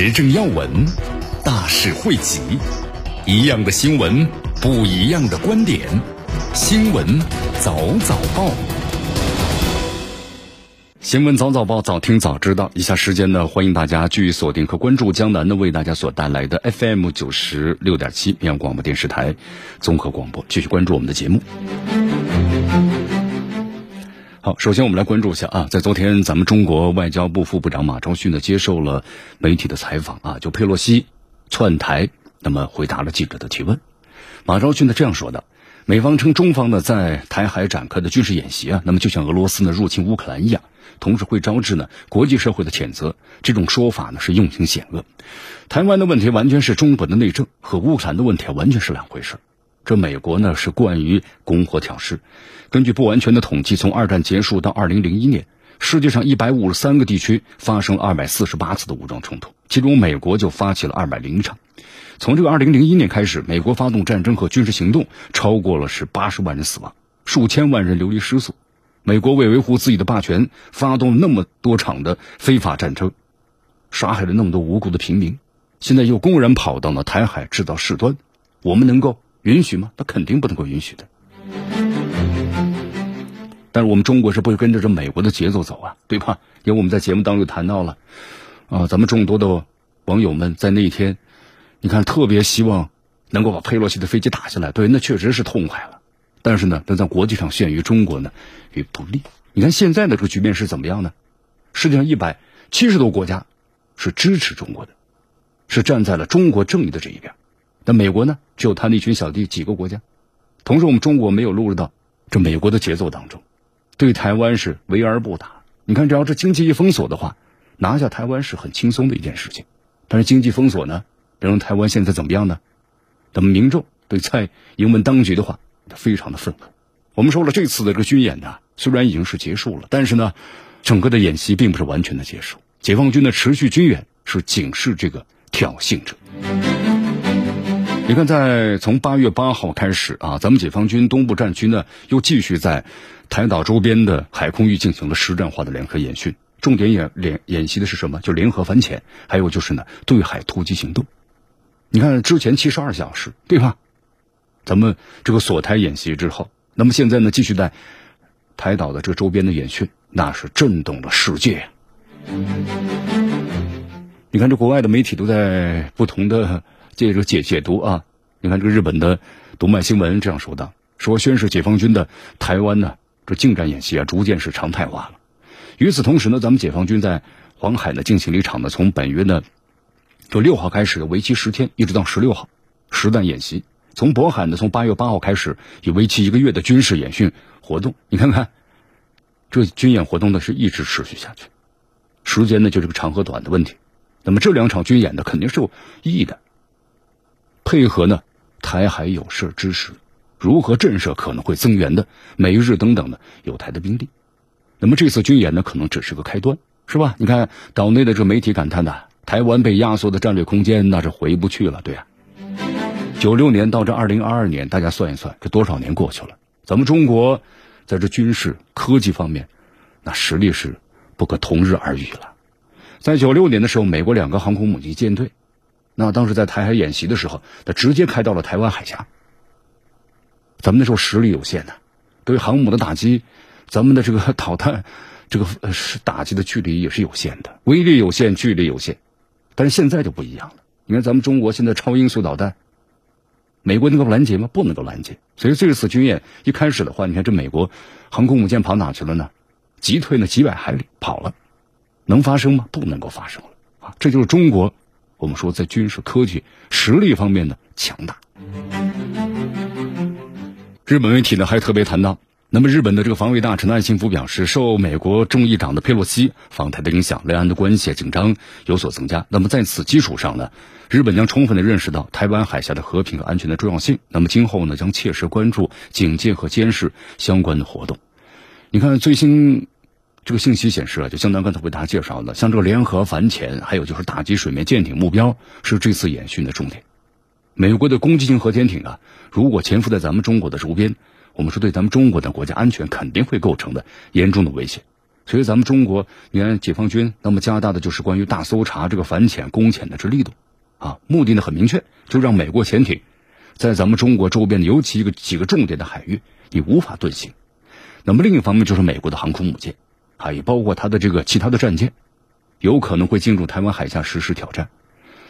时政要闻，大事汇集，一样的新闻，不一样的观点。新闻早早报，新闻早早报，早听早知道。以下时间呢，欢迎大家继续锁定和关注江南呢为大家所带来的 FM 九十六点七绵阳广播电视台综合广播，继续关注我们的节目。好，首先我们来关注一下啊，在昨天，咱们中国外交部副部长马朝旭呢接受了媒体的采访啊，就佩洛西窜台，那么回答了记者的提问。马朝旭呢这样说的：美方称中方呢在台海展开的军事演习啊，那么就像俄罗斯呢入侵乌克兰一样，同时会招致呢国际社会的谴责。这种说法呢是用心险恶。台湾的问题完全是中国的内政，和乌克兰的问题完全是两回事。这美国呢是惯于拱火挑事。根据不完全的统计，从二战结束到二零零一年，世界上一百五十三个地区发生了二百四十八次的武装冲突，其中美国就发起了二百零一场。从这个二零零一年开始，美国发动战争和军事行动，超过了是八十万人死亡，数千万人流离失所。美国为维护自己的霸权，发动了那么多场的非法战争，杀害了那么多无辜的平民，现在又公然跑到了台海制造事端，我们能够？允许吗？那肯定不能够允许的。但是我们中国是不会跟着这美国的节奏走啊，对吧？因为我们在节目当中谈到了，啊，咱们众多的网友们在那一天，你看特别希望能够把佩洛西的飞机打下来，对，那确实是痛快了。但是呢，那在国际上限于中国呢，于不利。你看现在的这个局面是怎么样呢？世界上一百七十多国家是支持中国的，是站在了中国正义的这一边。那美国呢？只有他那群小弟几个国家，同时我们中国没有录入到这美国的节奏当中，对台湾是围而不打。你看，只要这经济一封锁的话，拿下台湾是很轻松的一件事情。但是经济封锁呢，让台湾现在怎么样呢？咱们民众对蔡英文当局的话，他非常的愤恨。我们说了，这次的这个军演呢，虽然已经是结束了，但是呢，整个的演习并不是完全的结束。解放军的持续军演是警示这个挑衅者。你看，在从八月八号开始啊，咱们解放军东部战区呢又继续在台岛周边的海空域进行了实战化的联合演训，重点演联演习的是什么？就联合反潜，还有就是呢对海突击行动。你看之前七十二小时对吧？咱们这个锁台演习之后，那么现在呢继续在台岛的这个周边的演训，那是震动了世界。你看这国外的媒体都在不同的。借着解解读啊，你看这个日本的读卖新闻这样说的：说宣示解放军的台湾呢这近战演习啊逐渐是常态化了。与此同时呢，咱们解放军在黄海呢进行了一场呢从本月呢就六号开始为期十天一直到十六号实弹演习。从渤海呢从八月八号开始以为期一个月的军事演训活动。你看看这军演活动呢是一直持续下去，时间呢就是个长和短的问题。那么这两场军演呢肯定是有意义的。配合呢，台海有事之时，如何震慑可能会增援的美日等等的有台的兵力？那么这次军演呢，可能只是个开端，是吧？你看岛内的这媒体感叹的，台湾被压缩的战略空间那是回不去了，对呀。九六年到这二零二二年，大家算一算，这多少年过去了？咱们中国在这军事科技方面，那实力是不可同日而语了。在九六年的时候，美国两个航空母舰舰队。那当时在台海演习的时候，他直接开到了台湾海峡。咱们那时候实力有限的，对航母的打击，咱们的这个 导弹，这个是打击的距离也是有限的，威力有限，距离有限。但是现在就不一样了，你看咱们中国现在超音速导弹，美国能够拦截吗？不能够拦截。所以这次军演一开始的话，你看这美国航空母舰跑哪去了呢？急退呢几百海里跑了，能发生吗？不能够发生了啊！这就是中国。我们说，在军事科技实力方面呢强大。日本媒体呢还特别谈到，那么，日本的这个防卫大臣岸信夫表示，受美国众议长的佩洛西访台的影响，两岸的关系紧张有所增加。那么，在此基础上呢，日本将充分的认识到台湾海峡的和平和安全的重要性。那么，今后呢，将切实关注警戒和监视相关的活动。你看，最新这个信息显示啊，就相当刚才为大家介绍的，像这个联合反潜，还有就是打击水面舰艇目标，是这次演训的重点。美国的攻击性核潜艇啊，如果潜伏在咱们中国的周边。我们说，对咱们中国的国家安全肯定会构成的严重的威胁，所以咱们中国，你看解放军那么加大的就是关于大搜查这个反潜攻潜的这力度，啊，目的呢很明确，就让美国潜艇在咱们中国周边的尤其一个几个重点的海域，你无法遁形。那么另一方面就是美国的航空母舰，啊，也包括它的这个其他的战舰，有可能会进入台湾海峡实施挑战。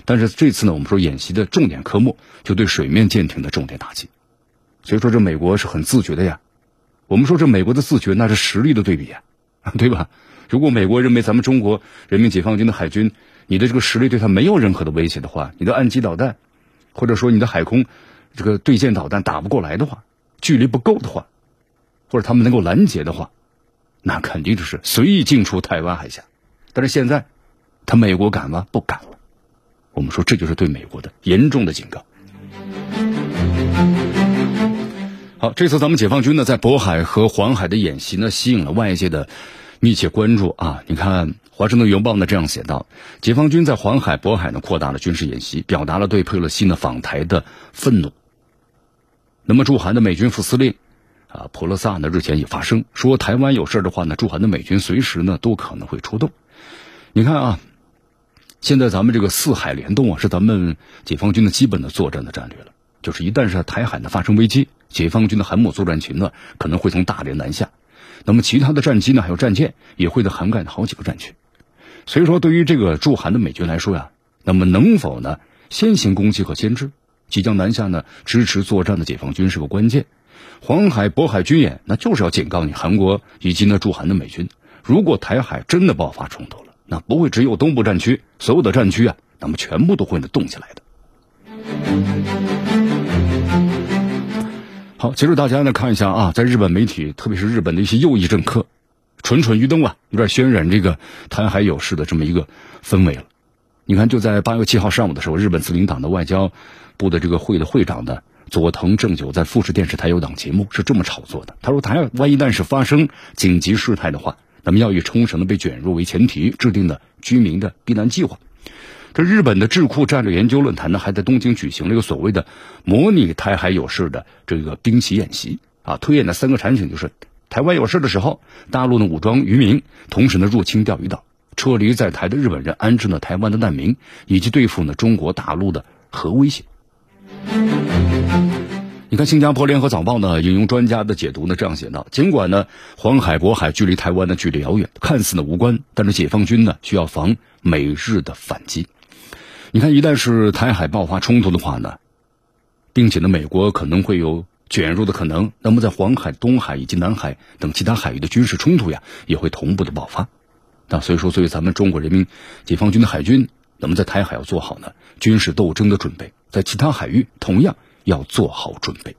但是这次呢，我们说演习的重点科目就对水面舰艇的重点打击。所以说，这美国是很自觉的呀。我们说这美国的自觉，那是实力的对比呀，对吧？如果美国认为咱们中国人民解放军的海军，你的这个实力对他没有任何的威胁的话，你的岸基导弹，或者说你的海空这个对舰导弹打不过来的话，距离不够的话，或者他们能够拦截的话，那肯定就是随意进出台湾海峡。但是现在，他美国敢吗？不敢了。我们说这就是对美国的严重的警告。好，这次咱们解放军呢在渤海和黄海的演习呢，吸引了外界的密切关注啊。你看，《华盛顿邮报》呢这样写道：解放军在黄海、渤海呢扩大了军事演习，表达了对佩洛西呢访台的愤怒。那么驻韩的美军副司令啊普勒萨呢日前也发声说，台湾有事的话呢，驻韩的美军随时呢都可能会出动。你看啊，现在咱们这个四海联动啊，是咱们解放军的基本的作战的战略了。就是一旦是台海呢发生危机，解放军的航母作战群呢可能会从大连南下，那么其他的战机呢还有战舰也会的涵盖好几个战区，所以说对于这个驻韩的美军来说呀，那么能否呢先行攻击和牵制即将南下呢支持作战的解放军是个关键。黄海渤海军演那就是要警告你韩国以及呢驻韩的美军，如果台海真的爆发冲突了，那不会只有东部战区，所有的战区啊，那么全部都会呢动起来的。好，接着大家呢看一下啊，在日本媒体，特别是日本的一些右翼政客，蠢蠢欲动啊，有点渲染这个台海有事的这么一个氛围了。你看，就在八月七号上午的时候，日本自民党的外交部的这个会的会长的佐藤正久在富士电视台有档节目是这么炒作的。他说，台湾一旦是发生紧急事态的话，那么要以冲绳的被卷入为前提，制定的居民的避难计划。这日本的智库战略研究论坛呢，还在东京举行了一个所谓的模拟台海有事的这个兵棋演习啊，推演的三个场景就是台湾有事的时候，大陆的武装渔民，同时呢入侵钓鱼岛，撤离在台的日本人，安置了台湾的难民，以及对付呢中国大陆的核威胁。你看，新加坡联合早报呢引用专家的解读呢这样写道：尽管呢黄海渤海距离台湾的距离遥远，看似呢无关，但是解放军呢需要防美日的反击。你看，一旦是台海爆发冲突的话呢，并且呢，美国可能会有卷入的可能。那么，在黄海、东海以及南海等其他海域的军事冲突呀，也会同步的爆发。那所以说，作为咱们中国人民解放军的海军，那么在台海要做好呢军事斗争的准备，在其他海域同样要做好准备。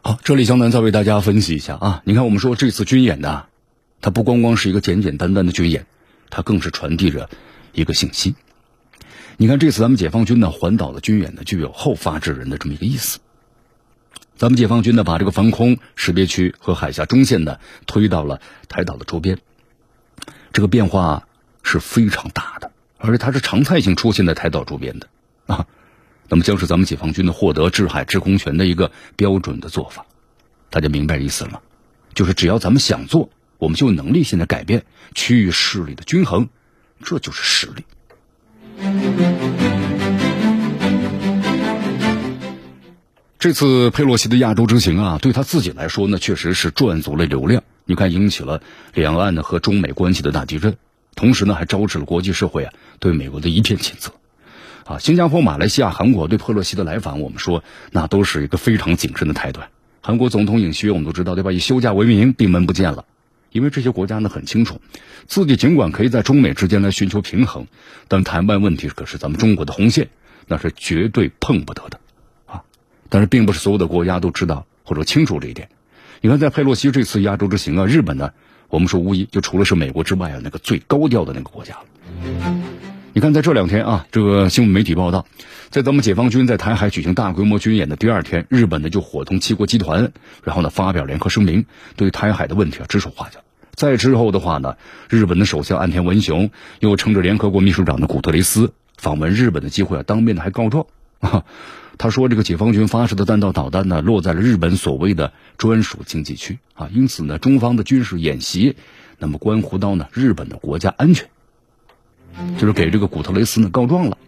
好，这里江南再为大家分析一下啊，你看，我们说这次军演呢。它不光光是一个简简单单的军演，它更是传递着一个信息。你看，这次咱们解放军呢环岛的军演呢，具有后发制人的这么一个意思。咱们解放军呢把这个防空识别区和海峡中线呢推到了台岛的周边，这个变化是非常大的，而且它是常态性出现在台岛周边的啊。那么将是咱们解放军的获得制海制空权的一个标准的做法。大家明白意思了吗？就是只要咱们想做。我们就有能力现在改变区域势力的均衡，这就是实力。这次佩洛西的亚洲之行啊，对他自己来说呢，确实是赚足了流量。你看，引起了两岸的和中美关系的大地震，同时呢，还招致了国际社会啊对美国的一片谴责。啊，新加坡、马来西亚、韩国对佩洛西的来访，我们说那都是一个非常谨慎的态度。韩国总统尹锡悦，我们都知道对吧？以休假为名，闭门不见了。因为这些国家呢很清楚，自己尽管可以在中美之间来寻求平衡，但台湾问题可是咱们中国的红线，那是绝对碰不得的，啊！但是并不是所有的国家都知道或者清楚这一点。你看，在佩洛西这次亚洲之行啊，日本呢，我们说无疑就除了是美国之外啊，那个最高调的那个国家了。你看，在这两天啊，这个新闻媒体报道，在咱们解放军在台海举行大规模军演的第二天，日本呢就伙同七国集团，然后呢发表联合声明，对台海的问题啊指手画脚。再之后的话呢，日本的首相岸田文雄又乘着联合国秘书长的古特雷斯访问日本的机会啊，当面的还告状啊，他说这个解放军发射的弹道导弹呢，落在了日本所谓的专属经济区啊，因此呢，中方的军事演习，那么关乎到呢日本的国家安全，就是给这个古特雷斯呢告状了。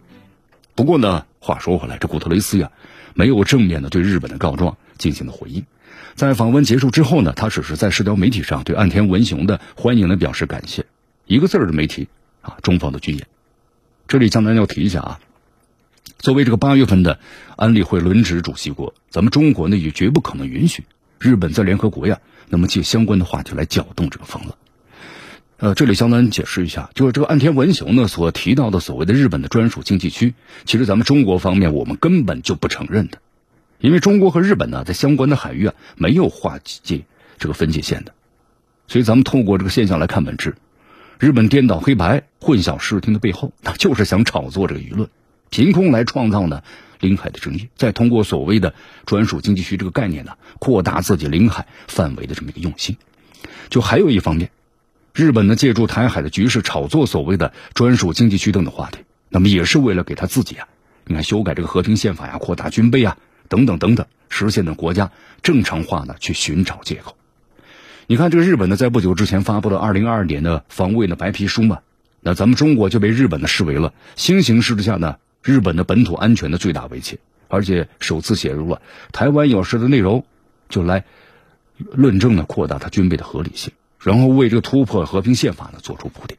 不过呢，话说回来，这古特雷斯呀，没有正面的对日本的告状进行了回应。在访问结束之后呢，他只是在社交媒体上对岸田文雄的欢迎呢表示感谢，一个字儿的媒体啊，中方的军演。这里江南要提一下啊，作为这个八月份的安理会轮值主席国，咱们中国呢也绝不可能允许日本在联合国呀，那么借相关的话题来搅动这个风浪。呃，这里江南解释一下，就是这个岸田文雄呢所提到的所谓的日本的专属经济区，其实咱们中国方面我们根本就不承认的。因为中国和日本呢，在相关的海域啊，没有划界这个分界线的，所以咱们透过这个现象来看本质。日本颠倒黑白、混淆视听的背后，那就是想炒作这个舆论，凭空来创造呢领海的争议，再通过所谓的专属经济区这个概念呢，扩大自己领海范围的这么一个用心。就还有一方面，日本呢借助台海的局势炒作所谓的专属经济区等的话题，那么也是为了给他自己啊，你看修改这个和平宪法呀，扩大军备啊。等等等等，实现的国家正常化呢，去寻找借口。你看，这个日本呢，在不久之前发布了二零二二年的防卫的白皮书嘛，那咱们中国就被日本呢视为了新形势之下呢，日本的本土安全的最大威胁，而且首次写入了台湾有事的内容，就来论证呢扩大它军备的合理性，然后为这个突破和平宪法呢做出铺垫。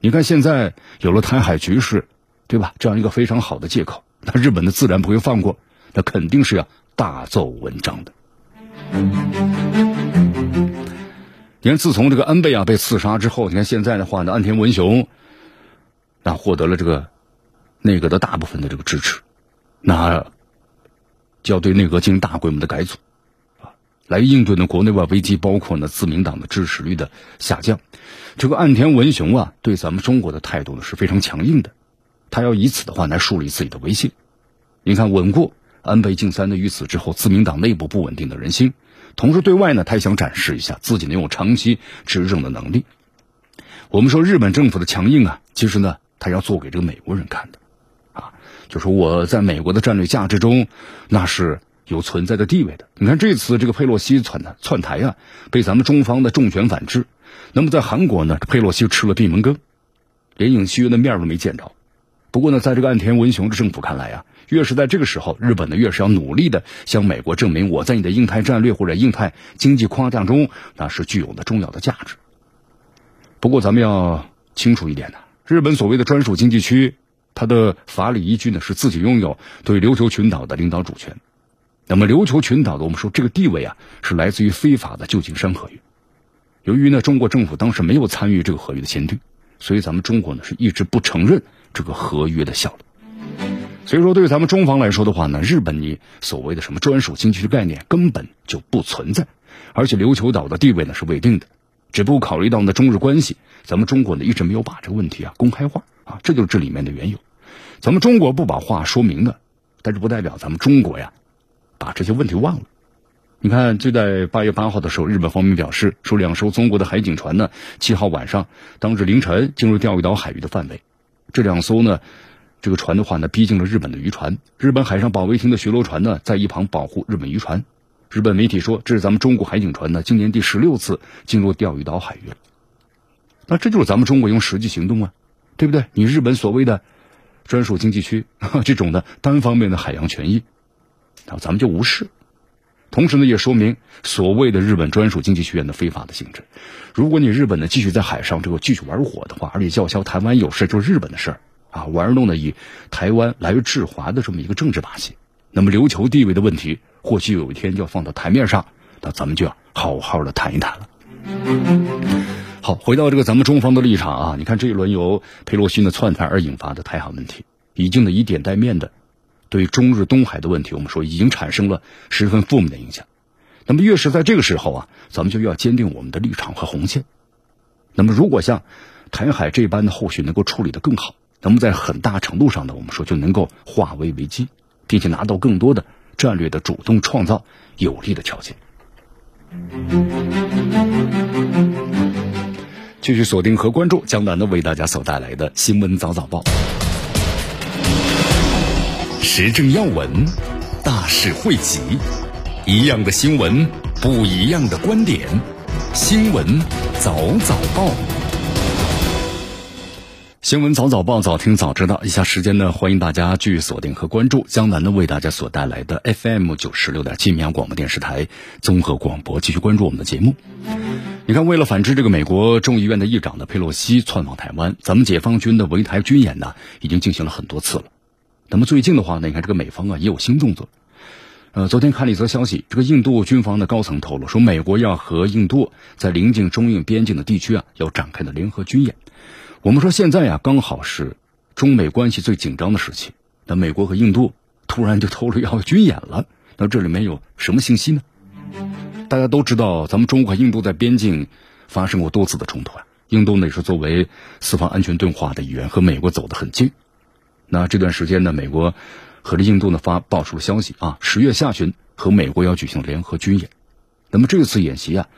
你看，现在有了台海局势，对吧？这样一个非常好的借口，那日本呢自然不会放过。那肯定是要大奏文章的。你看，自从这个安倍啊被刺杀之后，你看现在的话呢，岸田文雄那获得了这个内阁的大部分的这个支持，那就要对内阁进行大规模的改组啊，来应对呢国内外危机，包括呢自民党的支持率的下降。这个岸田文雄啊，对咱们中国的态度呢是非常强硬的，他要以此的话来树立自己的威信。你看，稳固。安倍晋三的于此之后，自民党内部不稳定的人心，同时对外呢，他也想展示一下自己能有长期执政的能力。我们说日本政府的强硬啊，其实呢，他要做给这个美国人看的，就说我在美国的战略价值中，那是有存在的地位的。你看这次这个佩洛西窜的窜台啊，被咱们中方的重拳反制。那么在韩国呢，佩洛西吃了闭门羹，连尹锡悦的面都没见着。不过呢，在这个岸田文雄的政府看来啊。越是在这个时候，日本呢越是要努力的向美国证明，我在你的印太战略或者印太经济框架中，那是具有的重要的价值。不过，咱们要清楚一点的，日本所谓的专属经济区，它的法理依据呢是自己拥有对琉球群岛的领导主权。那么，琉球群岛的我们说这个地位啊，是来自于非法的旧金山合约。由于呢，中国政府当时没有参与这个合约的签订，所以咱们中国呢是一直不承认这个合约的效力。所以说，对于咱们中方来说的话呢，日本你所谓的什么专属经济区概念根本就不存在，而且琉球岛的地位呢是未定的，只不过考虑到呢中日关系，咱们中国呢一直没有把这个问题啊公开化啊，这就是这里面的缘由。咱们中国不把话说明的，但是不代表咱们中国呀把这些问题忘了。你看，就在八月八号的时候，日本方面表示说，两艘中国的海警船呢，七号晚上当日凌晨进入钓鱼岛海域的范围，这两艘呢。这个船的话呢，逼近了日本的渔船。日本海上保卫厅的巡逻船呢，在一旁保护日本渔船。日本媒体说，这是咱们中国海警船呢，今年第十六次进入钓鱼岛海域了。那这就是咱们中国用实际行动啊，对不对？你日本所谓的专属经济区 这种的单方面的海洋权益，那咱们就无视。同时呢，也说明所谓的日本专属经济区的非法的性质。如果你日本呢继续在海上这个继续玩火的话，而且叫嚣台湾有事就是日本的事儿。啊，玩弄的以台湾来制华的这么一个政治把戏，那么琉球地位的问题，或许有一天就要放到台面上，那咱们就要好好的谈一谈了。好，回到这个咱们中方的立场啊，你看这一轮由佩洛西的窜台而引发的台海问题，已经呢以点带面的对中日东海的问题，我们说已经产生了十分负面的影响。那么越是在这个时候啊，咱们就要坚定我们的立场和红线。那么如果像台海这般的后续能够处理的更好，那么在很大程度上呢，我们说就能够化危为机，并且拿到更多的战略的主动创造有利的条件。继续锁定和关注江南的为大家所带来的新闻早早报，时政要闻，大事汇集，一样的新闻，不一样的观点，新闻早早报。新闻早早报，早听早知道。以下时间呢，欢迎大家继续锁定和关注江南呢为大家所带来的 FM 九十六点七绵阳广播电视台综合广播。继续关注我们的节目。你看，为了反制这个美国众议院的议长的佩洛西窜访台湾，咱们解放军的围台军演呢，已经进行了很多次了。那么最近的话呢，你看这个美方啊也有新动作。呃，昨天看了一则消息，这个印度军方的高层透露说，美国要和印度在临近中印边境的地区啊，要展开的联合军演。我们说现在呀，刚好是中美关系最紧张的时期。那美国和印度突然就透露要军演了，那这里面有什么信息呢？大家都知道，咱们中国和印度在边境发生过多次的冲突啊。印度呢也是作为四方安全对话的一员，和美国走得很近。那这段时间呢，美国和这印度呢发爆出了消息啊，十月下旬和美国要举行联合军演。那么这次演习啊。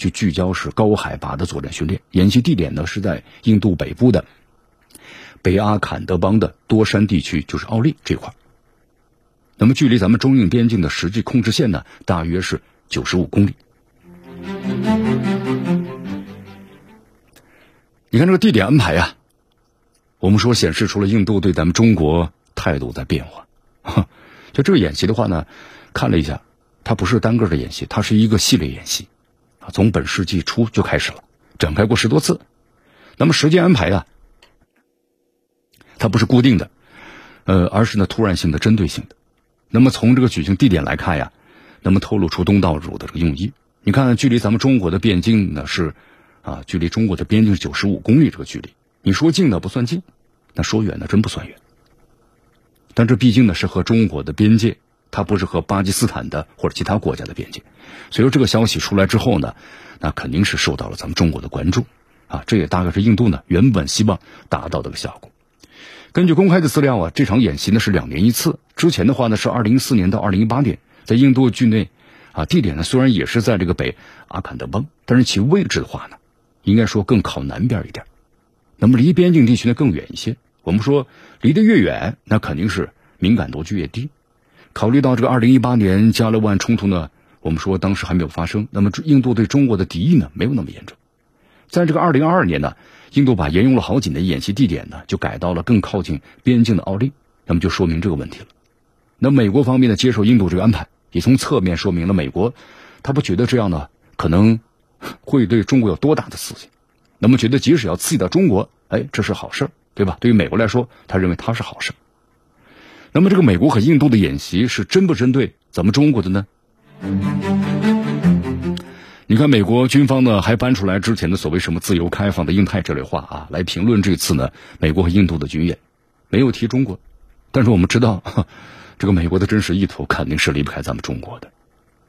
就聚焦是高海拔的作战训练，演习地点呢是在印度北部的北阿坎德邦的多山地区，就是奥利这块。那么距离咱们中印边境的实际控制线呢，大约是九十五公里。你看这个地点安排呀，我们说显示出了印度对咱们中国态度在变化。就这个演习的话呢，看了一下，它不是单个的演习，它是一个系列演习。从本世纪初就开始了，展开过十多次。那么时间安排啊，它不是固定的，呃，而是呢突然性的、针对性的。那么从这个举行地点来看呀，那么透露出东道主的这个用意。你看，距离咱们中国的边境呢是啊，距离中国的边境是九十五公里这个距离。你说近呢不算近，那说远呢真不算远。但这毕竟呢是和中国的边界。它不是和巴基斯坦的或者其他国家的边界，所以说这个消息出来之后呢，那肯定是受到了咱们中国的关注，啊，这也大概是印度呢原本希望达到的个效果。根据公开的资料啊，这场演习呢是两年一次，之前的话呢是二零一四年到二零一八年，在印度境内，啊，地点呢虽然也是在这个北阿坎德邦，但是其位置的话呢，应该说更靠南边一点，那么离边境地区呢更远一些。我们说离得越远，那肯定是敏感度就越低。考虑到这个二零一八年加勒万冲突呢，我们说当时还没有发生，那么印度对中国的敌意呢没有那么严重。在这个二零二二年呢，印度把沿用了好几年演习地点呢，就改到了更靠近边境的奥利，那么就说明这个问题了。那美国方面呢接受印度这个安排，也从侧面说明了美国他不觉得这样呢可能会对中国有多大的刺激，那么觉得即使要刺激到中国，哎，这是好事对吧？对于美国来说，他认为它是好事那么，这个美国和印度的演习是针不针对咱们中国的呢？你看，美国军方呢还搬出来之前的所谓什么自由开放的印太这类话啊，来评论这次呢美国和印度的军演，没有提中国。但是我们知道，这个美国的真实意图肯定是离不开咱们中国的。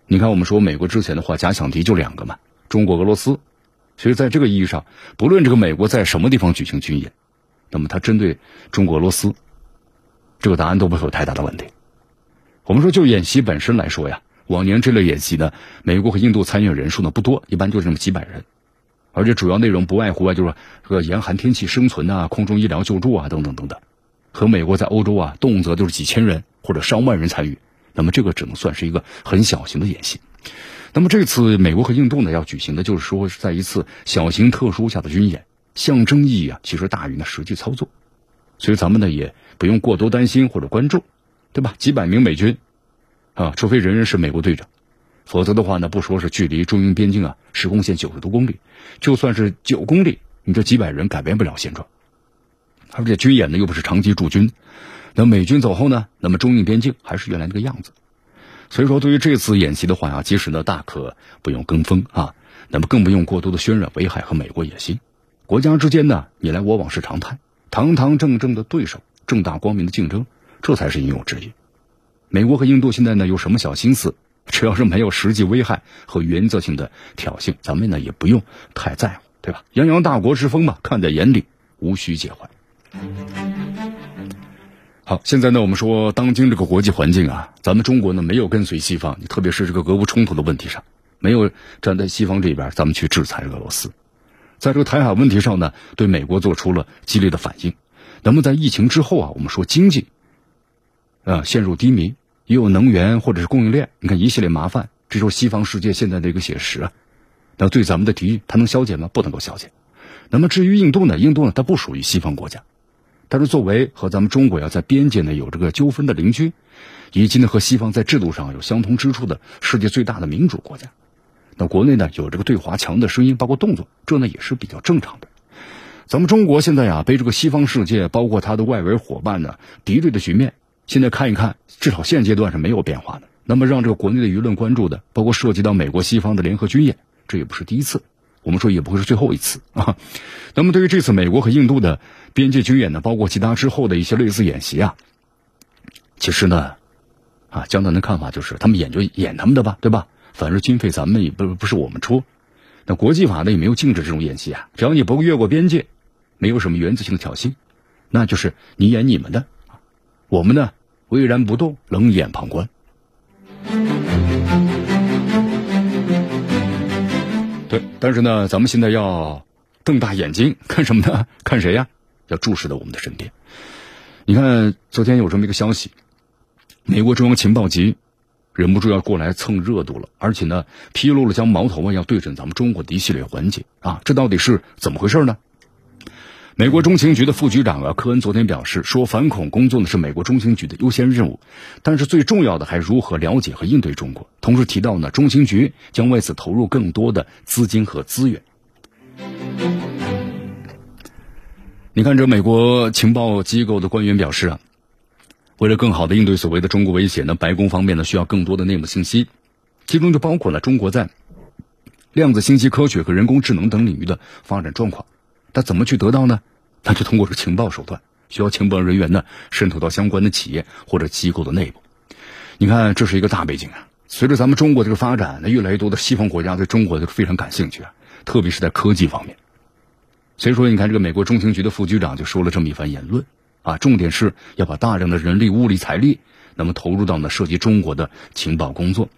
你看，我们说美国之前的话，假想敌就两个嘛，中国、俄罗斯。所以在这个意义上，不论这个美国在什么地方举行军演，那么它针对中国、俄罗斯。这个答案都不会有太大的问题。我们说，就演习本身来说呀，往年这类演习呢，美国和印度参与人数呢不多，一般就是那么几百人，而且主要内容不外乎啊，就是说这个严寒天气生存啊、空中医疗救助啊等等等等。和美国在欧洲啊，动辄就是几千人或者上万人参与，那么这个只能算是一个很小型的演习。那么这次美国和印度呢要举行的，就是说是在一次小型特殊下的军演，象征意义啊，其实大于呢实际操作。所以咱们呢也不用过多担心或者关注，对吧？几百名美军，啊，除非人人是美国队长，否则的话呢，不说是距离中印边境啊实控线九十多公里，就算是九公里，你这几百人改变不了现状。而且军演呢又不是长期驻军，那美军走后呢，那么中印边境还是原来那个样子。所以说，对于这次演习的话呀，其实呢大可不用跟风啊，那么更不用过多的渲染危害和美国野心。国家之间呢你来我往是常态。堂堂正正的对手，正大光明的竞争，这才是应有之义。美国和印度现在呢有什么小心思？只要是没有实际危害和原则性的挑衅，咱们呢也不用太在乎，对吧？泱泱大国之风嘛，看在眼里，无需介怀。好，现在呢，我们说当今这个国际环境啊，咱们中国呢没有跟随西方，特别是这个俄乌冲突的问题上，没有站在西方这边，咱们去制裁俄罗斯。在这个台海问题上呢，对美国做出了激烈的反应。那么在疫情之后啊，我们说经济啊陷入低迷，也有能源或者是供应链，你看一系列麻烦，这就是西方世界现在的一个写实啊。那对咱们的敌意，它能消减吗？不能够消减。那么至于印度呢？印度呢，它不属于西方国家，它是作为和咱们中国要在边界呢有这个纠纷的邻居，以及呢和西方在制度上有相同之处的世界最大的民主国家。那国内呢有这个对华强的声音，包括动作，这呢也是比较正常的。咱们中国现在呀，被这个西方世界，包括它的外围伙伴呢敌对的局面，现在看一看，至少现阶段是没有变化的。那么让这个国内的舆论关注的，包括涉及到美国西方的联合军演，这也不是第一次，我们说也不会是最后一次啊。那么对于这次美国和印度的边界军演呢，包括其他之后的一些类似演习啊，其实呢，啊，江南的看法就是，他们演就演他们的吧，对吧？反正经费咱们也不不是我们出，那国际法呢也没有禁止这种演习啊。只要你不越过边界，没有什么原则性的挑衅，那就是你演你们的，我们呢巍然不动，冷眼旁观。对，但是呢，咱们现在要瞪大眼睛看什么呢？看谁呀？要注视到我们的身边。你看，昨天有这么一个消息，美国中央情报局。忍不住要过来蹭热度了，而且呢，披露了将矛头啊要对准咱们中国的一系列环节啊，这到底是怎么回事呢？美国中情局的副局长啊科恩昨天表示说，反恐工作呢是美国中情局的优先任务，但是最重要的还如何了解和应对中国。同时提到呢，中情局将为此投入更多的资金和资源。你看，这美国情报机构的官员表示啊。为了更好的应对所谓的中国威胁呢，白宫方面呢需要更多的内幕信息，其中就包括了中国在量子信息科学和人工智能等领域的发展状况。那怎么去得到呢？那就通过这情报手段，需要情报人员呢渗透到相关的企业或者机构的内部。你看，这是一个大背景啊。随着咱们中国这个发展，那越来越多的西方国家对中国都非常感兴趣啊，特别是在科技方面。所以说，你看这个美国中情局的副局长就说了这么一番言论。啊，重点是要把大量的人力、物力、财力，那么投入到呢涉及中国的情报工作。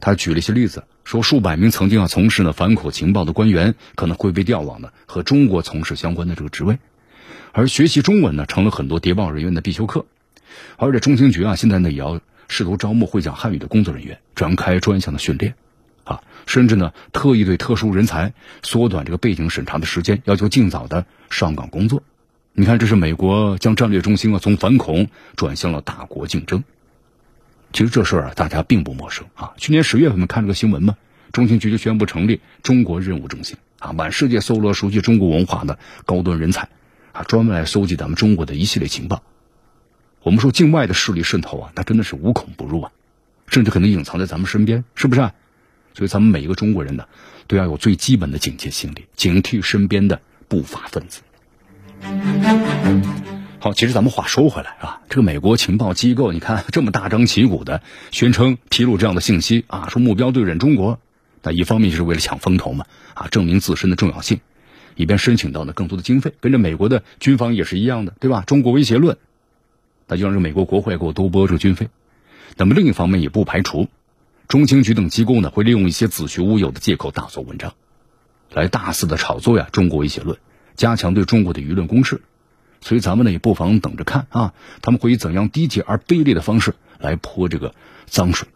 他举了一些例子，说数百名曾经啊从事呢反恐情报的官员可能会被调往呢和中国从事相关的这个职位，而学习中文呢成了很多谍报人员的必修课。而且中情局啊现在呢也要试图招募会讲汉语的工作人员，展开专项的训练，啊，甚至呢特意对特殊人才缩短这个背景审查的时间，要求尽早的上岗工作。你看，这是美国将战略中心啊从反恐转向了大国竞争。其实这事儿啊，大家并不陌生啊。去年十月份，们看这个新闻嘛，中情局就宣布成立中国任务中心啊，满世界搜罗熟悉中国文化的高端人才啊，专门来搜集咱们中国的一系列情报。我们说境外的势力渗透啊，那真的是无孔不入啊，甚至可能隐藏在咱们身边，是不是？所以咱们每一个中国人呢，都要有最基本的警戒心理，警惕身边的不法分子。好，其实咱们话说回来啊，这个美国情报机构，你看这么大张旗鼓的宣称披露这样的信息啊，说目标对准中国，那一方面就是为了抢风头嘛，啊，证明自身的重要性，以便申请到呢更多的经费，跟着美国的军方也是一样的，对吧？中国威胁论，那就让这美国国会给我多拨这个军费。那么另一方面也不排除，中情局等机构呢会利用一些子虚乌有的借口大做文章，来大肆的炒作呀中国威胁论。加强对中国的舆论攻势，所以咱们呢也不妨等着看啊，他们会以怎样低级而卑劣的方式来泼这个脏水。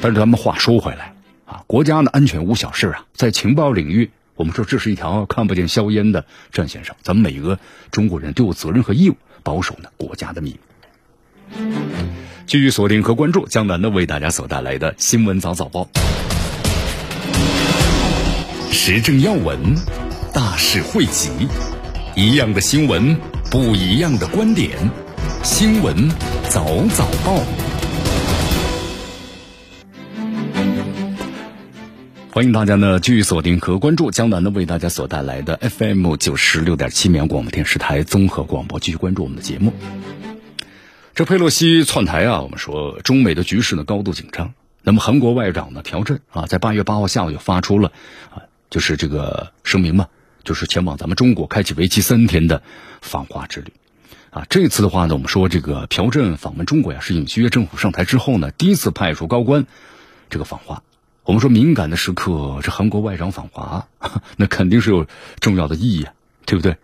但是咱们话说回来啊，国家的安全无小事啊，在情报领域，我们说这是一条看不见硝烟的战线上，咱们每个中国人都有责任和义务保守呢国家的秘密。继续锁定和关注江南的为大家所带来的新闻早早报。时政要闻，大事汇集，一样的新闻，不一样的观点。新闻早早报，欢迎大家呢继续锁定和关注江南呢为大家所带来的 FM 九十六点七绵广播电视台综合广播，继续关注我们的节目。这佩洛西窜台啊，我们说中美的局势呢高度紧张。那么韩国外长呢朴振啊，在八月八号下午就发出了啊，就是这个声明嘛，就是前往咱们中国开启为期三天的访华之旅。啊，这次的话呢，我们说这个朴振访问中国呀，是尹锡悦政府上台之后呢第一次派出高官这个访华。我们说敏感的时刻，这韩国外长访华，那肯定是有重要的意义啊，对不对？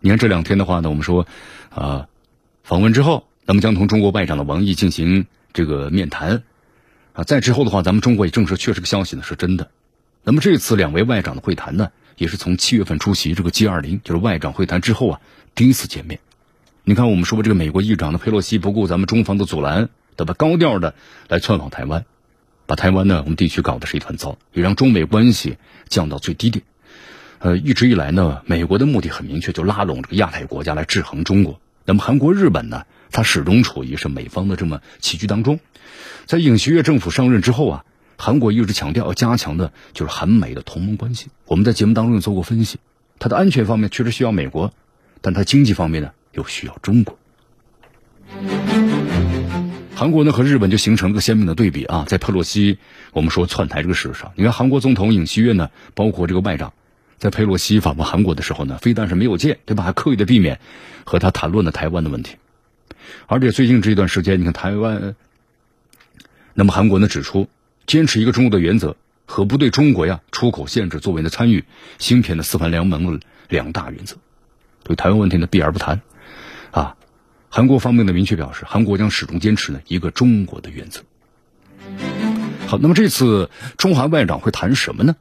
你看这两天的话呢，我们说，啊，访问之后，咱们将同中国外长的王毅进行这个面谈，啊，在之后的话，咱们中国也证实，确实个消息呢是真的。那么这次两位外长的会谈呢，也是从七月份出席这个 G 二零，就是外长会谈之后啊，第一次见面。你看，我们说这个美国议长的佩洛西不顾咱们中方的阻拦，对吧？高调的来窜访台湾。把台湾呢，我们地区搞得是一团糟，也让中美关系降到最低点。呃，一直以来呢，美国的目的很明确，就拉拢这个亚太国家来制衡中国。那么韩国、日本呢，它始终处于是美方的这么棋局当中。在尹锡悦政府上任之后啊，韩国一直强调要加强的就是韩美的同盟关系。我们在节目当中也做过分析，它的安全方面确实需要美国，但它经济方面呢又需要中国。韩国呢和日本就形成了个鲜明的对比啊，在佩洛西我们说窜台这个事上，你看韩国总统尹锡悦呢，包括这个外长，在佩洛西访问韩国的时候呢，非但是没有见，对吧？还刻意的避免和他谈论的台湾的问题。而且最近这一段时间，你看台湾，那么韩国呢指出，坚持一个中国的原则和不对中国呀出口限制作为呢参与芯片的四环联盟两大原则，对台湾问题呢避而不谈，啊。韩国方面的明确表示，韩国将始终坚持呢一个中国的原则。好，那么这次中韩外长会谈什么呢？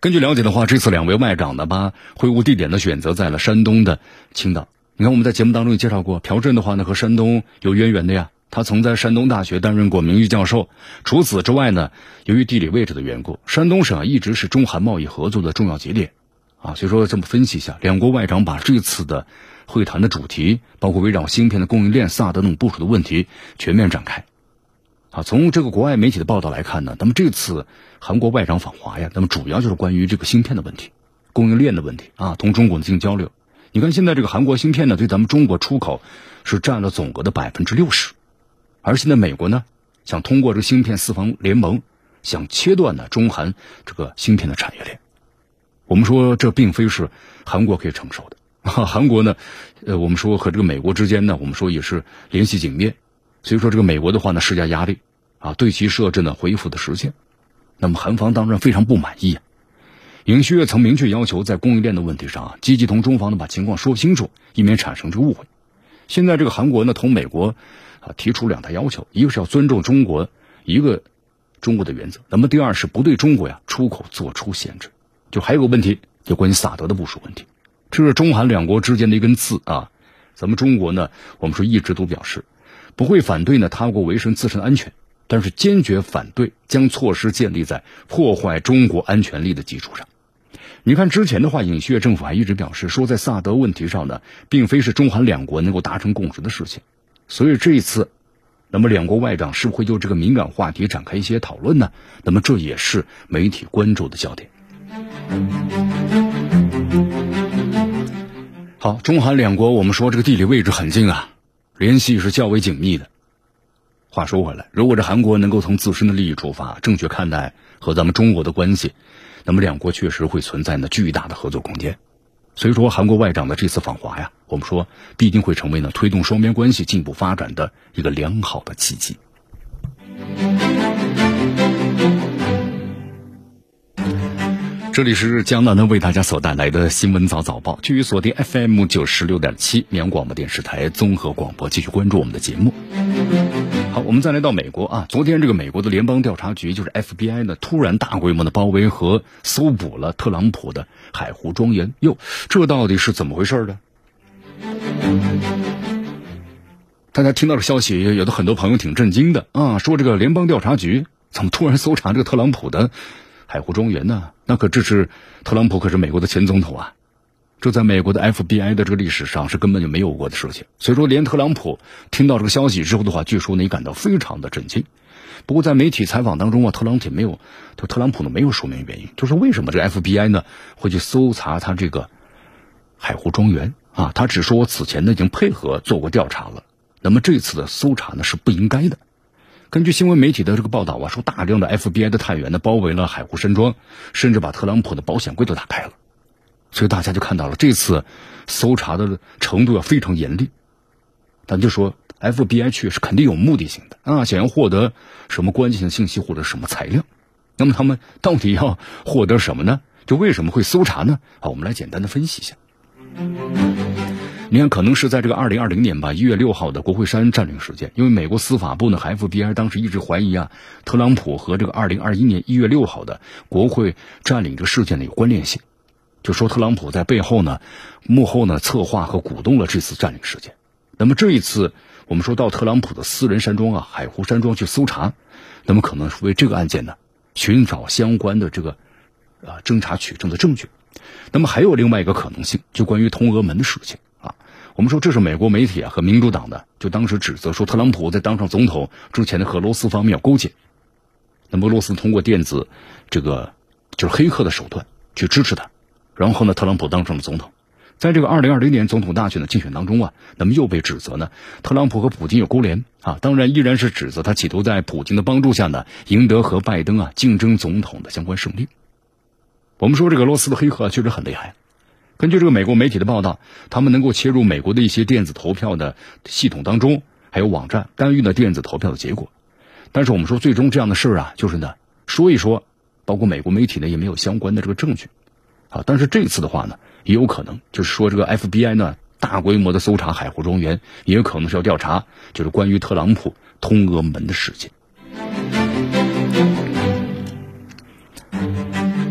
根据了解的话，这次两位外长呢把会晤地点呢选择在了山东的青岛。你看我们在节目当中也介绍过，朴振的话呢和山东有渊源的呀，他曾在山东大学担任过名誉教授。除此之外呢，由于地理位置的缘故，山东省一直是中韩贸易合作的重要节点。啊，所以说这么分析一下，两国外长把这次的会谈的主题，包括围绕芯片的供应链、萨德等部署的问题全面展开。啊，从这个国外媒体的报道来看呢，那么这次韩国外长访华呀，那么主要就是关于这个芯片的问题、供应链的问题啊，同中国进行交流。你看现在这个韩国芯片呢，对咱们中国出口是占了总额的百分之六十，而现在美国呢，想通过这个芯片四方联盟，想切断呢中韩这个芯片的产业链。我们说这并非是韩国可以承受的。韩国呢，呃，我们说和这个美国之间呢，我们说也是联系紧密，所以说这个美国的话呢，施加压力啊，对其设置呢恢复的时间。那么韩方当然非常不满意啊。尹锡悦曾明确要求在供应链的问题上啊，积极同中方呢把情况说清楚，以免产生这个误会。现在这个韩国呢，同美国啊提出两大要求，一个是要尊重中国一个中国的原则，那么第二是不对中国呀出口做出限制。就还有个问题，就关于萨德的部署问题，这是中韩两国之间的一根刺啊。咱们中国呢，我们说一直都表示不会反对呢他国维生自身安全，但是坚决反对将措施建立在破坏中国安全力的基础上。你看之前的话，尹锡悦政府还一直表示说，在萨德问题上呢，并非是中韩两国能够达成共识的事情。所以这一次，那么两国外长是不是会就这个敏感话题展开一些讨论呢？那么这也是媒体关注的焦点。好，中韩两国，我们说这个地理位置很近啊，联系是较为紧密的。话说回来，如果这韩国能够从自身的利益出发，正确看待和咱们中国的关系，那么两国确实会存在呢巨大的合作空间。所以说，韩国外长的这次访华呀，我们说必定会成为呢推动双边关系进一步发展的一个良好的契机。这里是江南呢为大家所带来的新闻早早报，继续锁定 FM 九十六点七绵阳广播电视台综合广播，继续关注我们的节目。我们再来到美国啊，昨天这个美国的联邦调查局就是 FBI 呢，突然大规模的包围和搜捕了特朗普的海湖庄园，哟，这到底是怎么回事呢？大家听到这消息，有的很多朋友挺震惊的啊，说这个联邦调查局怎么突然搜查这个特朗普的？海湖庄园呢？那可这是特朗普，可是美国的前总统啊！这在美国的 FBI 的这个历史上是根本就没有过的事情。所以说，连特朗普听到这个消息之后的话，据说呢也感到非常的震惊。不过在媒体采访当中啊，特朗普没有，就特朗普呢没有说明原因，就是为什么这个 FBI 呢会去搜查他这个海湖庄园啊？他只说我此前呢已经配合做过调查了，那么这次的搜查呢是不应该的。根据新闻媒体的这个报道啊，说大量的 FBI 的探员呢包围了海湖山庄，甚至把特朗普的保险柜都打开了，所以大家就看到了这次搜查的程度要非常严厉。咱就说 FBI 去是肯定有目的性的啊，想要获得什么关键性信息或者什么材料，那么他们到底要获得什么呢？就为什么会搜查呢？好，我们来简单的分析一下。你看，可能是在这个二零二零年吧，一月六号的国会山占领事件，因为美国司法部呢，FBI 当时一直怀疑啊，特朗普和这个二零二一年一月六号的国会占领这个事件的有关联性，就说特朗普在背后呢，幕后呢策划和鼓动了这次占领事件。那么这一次，我们说到特朗普的私人山庄啊，海湖山庄去搜查，那么可能是为这个案件呢寻找相关的这个啊侦查取证的证据。那么还有另外一个可能性，就关于通俄门的事情啊。我们说这是美国媒体啊和民主党的，就当时指责说特朗普在当上总统之前的和俄罗斯方面有勾结，那么俄罗斯通过电子这个就是黑客的手段去支持他，然后呢，特朗普当上了总统，在这个二零二零年总统大选的竞选当中啊，那么又被指责呢，特朗普和普京有勾连啊，当然依然是指责他企图在普京的帮助下呢，赢得和拜登啊竞争总统的相关胜利。我们说这个俄罗斯的黑客确实很厉害。根据这个美国媒体的报道，他们能够切入美国的一些电子投票的系统当中，还有网站干预了电子投票的结果。但是我们说，最终这样的事儿啊，就是呢说一说，包括美国媒体呢也没有相关的这个证据啊。但是这次的话呢，也有可能就是说，这个 FBI 呢大规模的搜查海湖庄园，也有可能是要调查就是关于特朗普通俄门的事件。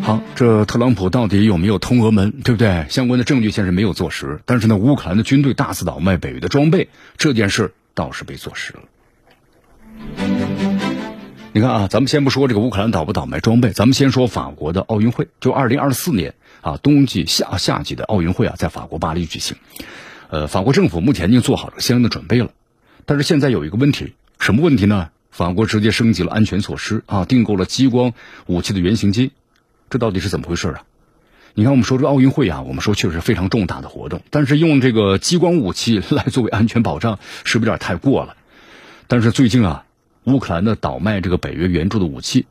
好，这特朗普到底有没有通俄门，对不对？相关的证据现在没有坐实，但是呢，乌克兰的军队大肆倒卖北约的装备，这件事倒是被坐实了。你看啊，咱们先不说这个乌克兰倒不倒卖装备，咱们先说法国的奥运会，就二零二四年啊，冬季夏夏季的奥运会啊，在法国巴黎举行。呃，法国政府目前已经做好了相应的准备了，但是现在有一个问题，什么问题呢？法国直接升级了安全措施啊，订购了激光武器的原型机。这到底是怎么回事啊？你看，我们说这个奥运会啊，我们说确实非常重大的活动，但是用这个激光武器 来作为安全保障，是不是有点太过了？但是最近啊，乌克兰的倒卖这个北约援助的武器，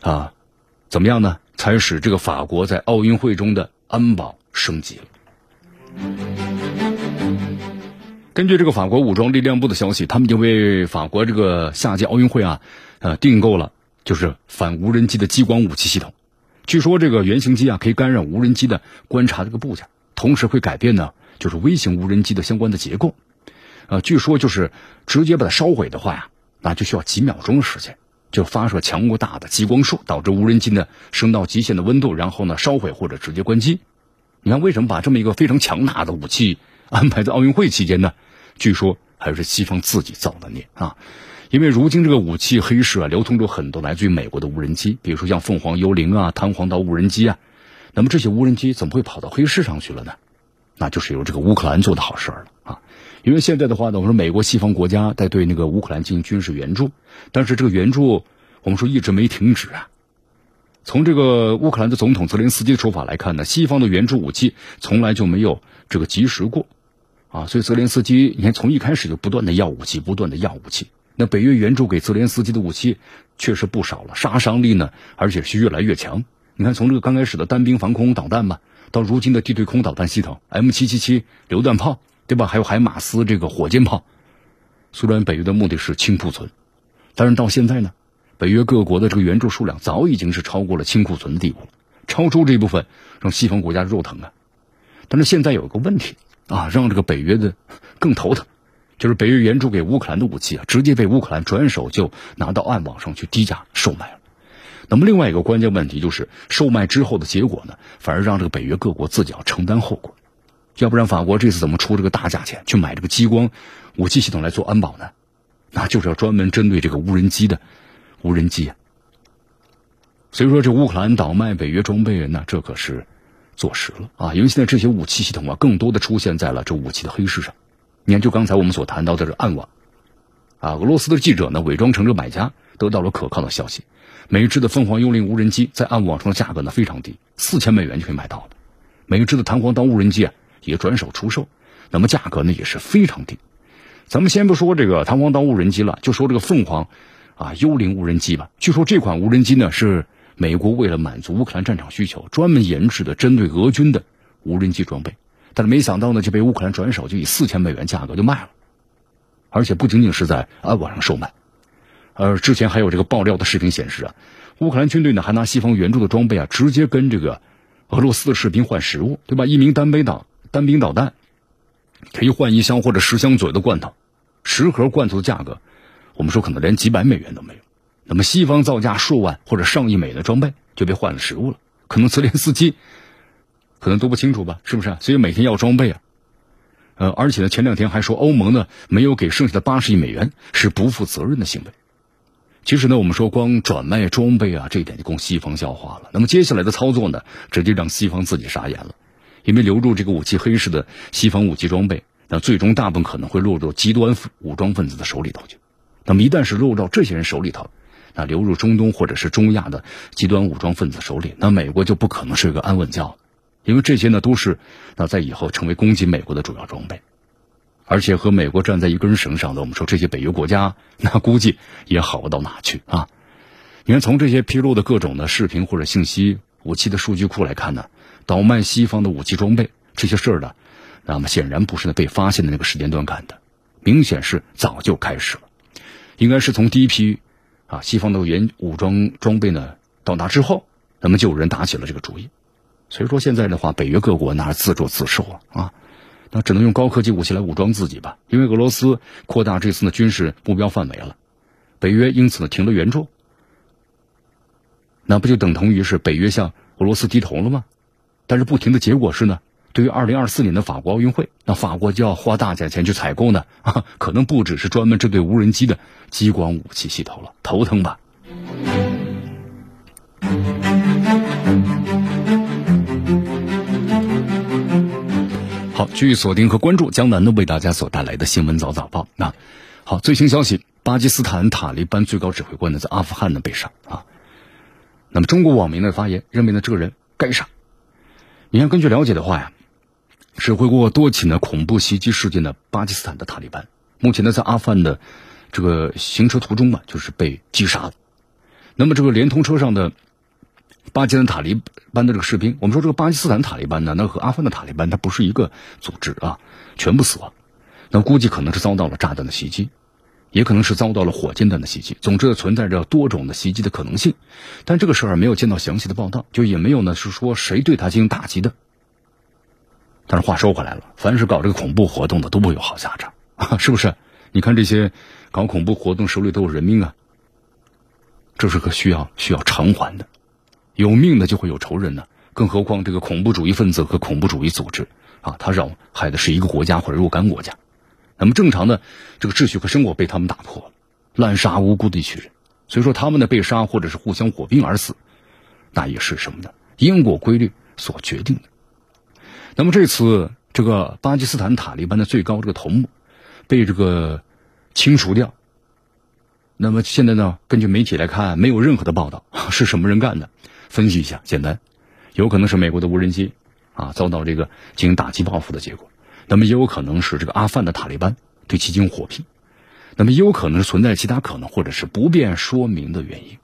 啊，怎么样呢？才使这个法国在奥运会中的安保升级了。根据这个法国武装力量部的消息，他们就为法国这个夏季奥运会啊，呃，订购了就是反无人机的激光武器系统。据说这个原型机啊，可以干扰无人机的观察这个部件，同时会改变呢，就是微型无人机的相关的结构。呃，据说就是直接把它烧毁的话呀，那就需要几秒钟的时间，就发射强过大的激光束，导致无人机呢升到极限的温度，然后呢烧毁或者直接关机。你看，为什么把这么一个非常强大的武器安排在奥运会期间呢？据说还是西方自己造的孽啊。因为如今这个武器黑市啊，流通着很多来自于美国的无人机，比如说像凤凰幽灵啊、弹簧刀无人机啊。那么这些无人机怎么会跑到黑市上去了呢？那就是由这个乌克兰做的好事了！因为现在的话呢，我们说美国西方国家在对那个乌克兰进行军事援助，但是这个援助我们说一直没停止啊。从这个乌克兰的总统泽连斯基的说法来看呢，西方的援助武器从来就没有这个及时过啊，所以泽连斯基你看从一开始就不断的要武器，不断的要武器。那北约援助给泽连斯基的武器确实不少了，杀伤力呢，而且是越来越强。你看，从这个刚开始的单兵防空导弹吧，到如今的地对空导弹系统 M 七七七榴弹炮，对吧？还有海马斯这个火箭炮。虽然北约的目的是清库存，但是到现在呢，北约各国的这个援助数量早已经是超过了清库存的地步，超出这部分让西方国家肉疼啊。但是现在有一个问题啊，让这个北约的更头疼。就是北约援助给乌克兰的武器啊，直接被乌克兰转手就拿到暗网上去低价售卖了。那么另外一个关键问题就是，售卖之后的结果呢，反而让这个北约各国自己要承担后果。要不然法国这次怎么出这个大价钱去买这个激光武器系统来做安保呢？那就是要专门针对这个无人机的无人机啊。所以说，这乌克兰倒卖北约装备，人呢这可是坐实了啊！因为现在这些武器系统啊，更多的出现在了这武器的黑市上。你看，就刚才我们所谈到的这暗网，啊，俄罗斯的记者呢伪装成这买家，得到了可靠的消息。美制的凤凰幽灵无人机在暗网上的价格呢非常低，四千美元就可以买到了。美制的弹簧刀无人机啊也转手出售，那么价格呢也是非常低。咱们先不说这个弹簧刀无人机了，就说这个凤凰啊幽灵无人机吧。据说这款无人机呢是美国为了满足乌克兰战场需求专门研制的，针对俄军的无人机装备。但是没想到呢就被乌克兰转手就以四千美元价格就卖了，而且不仅仅是在暗网上售卖。而之前还有这个爆料的视频显示啊，乌克兰军队呢还拿西方援助的装备啊，直接跟这个俄罗斯的士兵换食物，对吧？一名单背党单兵导弹可以换一箱或者十箱左右的罐头，十盒罐头的价格，我们说可能连几百美元都没有。那么西方造价数万或者上亿美元的装备就被换了食物了，可能泽连斯基可能都不清楚吧？是不是？所以每天要装备啊。呃，而且呢，前两天还说欧盟呢没有给剩下的八十亿美元是不负责任的行为。其实呢，我们说光转卖装备啊，这一点就供西方消化了。那么接下来的操作呢，直接让西方自己傻眼了，因为流入这个武器黑市的西方武器装备，那最终大部分可能会落入极端武装分子的手里头去。那么一旦是落入到这些人手里头，那流入中东或者是中亚的极端武装分子手里，那美国就不可能睡个安稳觉，因为这些呢都是那在以后成为攻击美国的主要装备。而且和美国站在一根绳上的，我们说这些北约国家，那估计也好不到哪去啊！你看，从这些披露的各种的视频或者信息、武器的数据库来看呢，倒卖西方的武器装备这些事儿呢，那么显然不是呢被发现的那个时间段干的，明显是早就开始了，应该是从第一批啊西方的原武装装备呢到达之后，那么就有人打起了这个主意。所以说现在的话，北约各国那是自作自受啊啊！那只能用高科技武器来武装自己吧，因为俄罗斯扩大这次的军事目标范围了，北约因此呢停了援助，那不就等同于是北约向俄罗斯低头了吗？但是不停的结果是呢，对于二零二四年的法国奥运会，那法国就要花大价钱去采购呢，啊，可能不只是专门针对无人机的激光武器系统了，头疼吧？继续锁定和关注江南呢为大家所带来的新闻早早报。那好，最新消息，巴基斯坦塔利班最高指挥官呢在阿富汗呢被杀啊。那么中国网民的发言认为呢这个人该杀。你看，根据了解的话呀，指挥过多起呢恐怖袭击事件的巴基斯坦的塔利班，目前呢在阿富汗的这个行车途中嘛，就是被击杀了。那么这个连通车上的。巴基斯坦塔利班的这个士兵，我们说这个巴基斯坦塔利班呢，那和阿富汗的塔利班它不是一个组织啊，全部死亡。那估计可能是遭到了炸弹的袭击，也可能是遭到了火箭弹的袭击。总之存在着多种的袭击的可能性，但这个事儿没有见到详细的报道，就也没有呢是说谁对他进行打击的。但是话说回来了，凡是搞这个恐怖活动的都不会有好下场啊，是不是？你看这些搞恐怖活动手里都有人命啊，这是个需要需要偿还的。有命的就会有仇人呢，更何况这个恐怖主义分子和恐怖主义组织啊，他扰害的是一个国家或者若干国家，那么正常的这个秩序和生活被他们打破了，滥杀无辜的一群人，所以说他们的被杀或者是互相火并而死，那也是什么呢？因果规律所决定的。那么这次这个巴基斯坦塔利班的最高这个头目被这个清除掉，那么现在呢，根据媒体来看，没有任何的报道是什么人干的。分析一下，简单，有可能是美国的无人机啊遭到这个进行打击报复的结果，那么也有可能是这个阿富汗的塔利班对其进行火拼，那么也有可能是存在其他可能或者是不便说明的原因，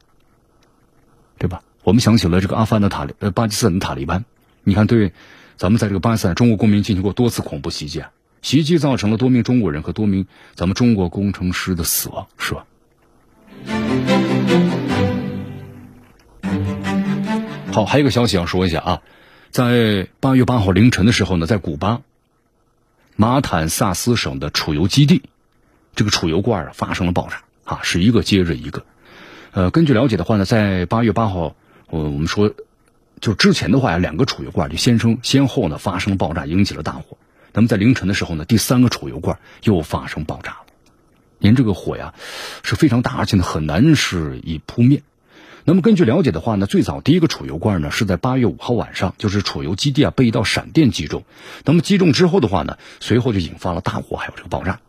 对吧？我们想起了这个阿富汗的塔利呃巴基斯坦的塔利班，你看对咱们在这个巴基斯坦中国公民进行过多次恐怖袭击，啊，袭击造成了多名中国人和多名咱们中国工程师的死亡，是吧？好，还有一个消息要说一下啊，在八月八号凌晨的时候呢，在古巴马坦萨斯省的储油基地，这个储油罐啊发生了爆炸啊，是一个接着一个。呃，根据了解的话呢，在八月八号，我我们说就之前的话呀，两个储油罐就先生先后呢发生爆炸，引起了大火。那么在凌晨的时候呢，第三个储油罐又发生爆炸了。您这个火呀是非常大，而且呢很难是以扑灭。那么根据了解的话呢，最早第一个储油罐呢是在八月五号晚上，就是储油基地啊被一道闪电击中。那么击中之后的话呢，随后就引发了大火，还有这个爆炸。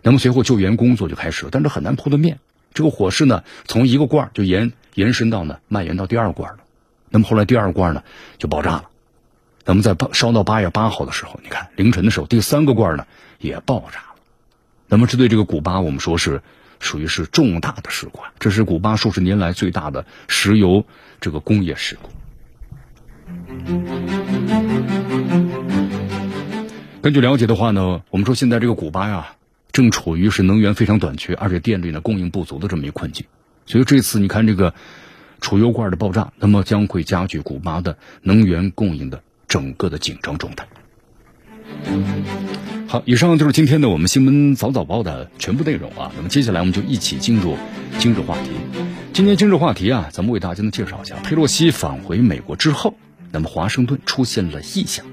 那么随后救援工作就开始了，但是很难扑的面。这个火势呢，从一个罐就延延伸到呢，蔓延到第二罐了。那么后来第二罐呢就爆炸了。那么在烧到八月八号的时候，你看凌晨的时候，第三个罐呢也爆炸了。那么这对这个古巴，我们说是属于是重大的事故啊，这是古巴数十年来最大的石油这个工业事故。根据了解的话呢，我们说现在这个古巴呀，正处于是能源非常短缺，而且电力呢供应不足的这么一个困境。所以这次你看这个储油罐的爆炸，那么将会加剧古巴的能源供应的整个的紧张状态。好，以上就是今天的我们新闻早早报的全部内容啊。那么接下来我们就一起进入今日话题。今天今日话题啊，咱们为大家呢介绍一下佩洛西返回美国之后，那么华盛顿出现了异象。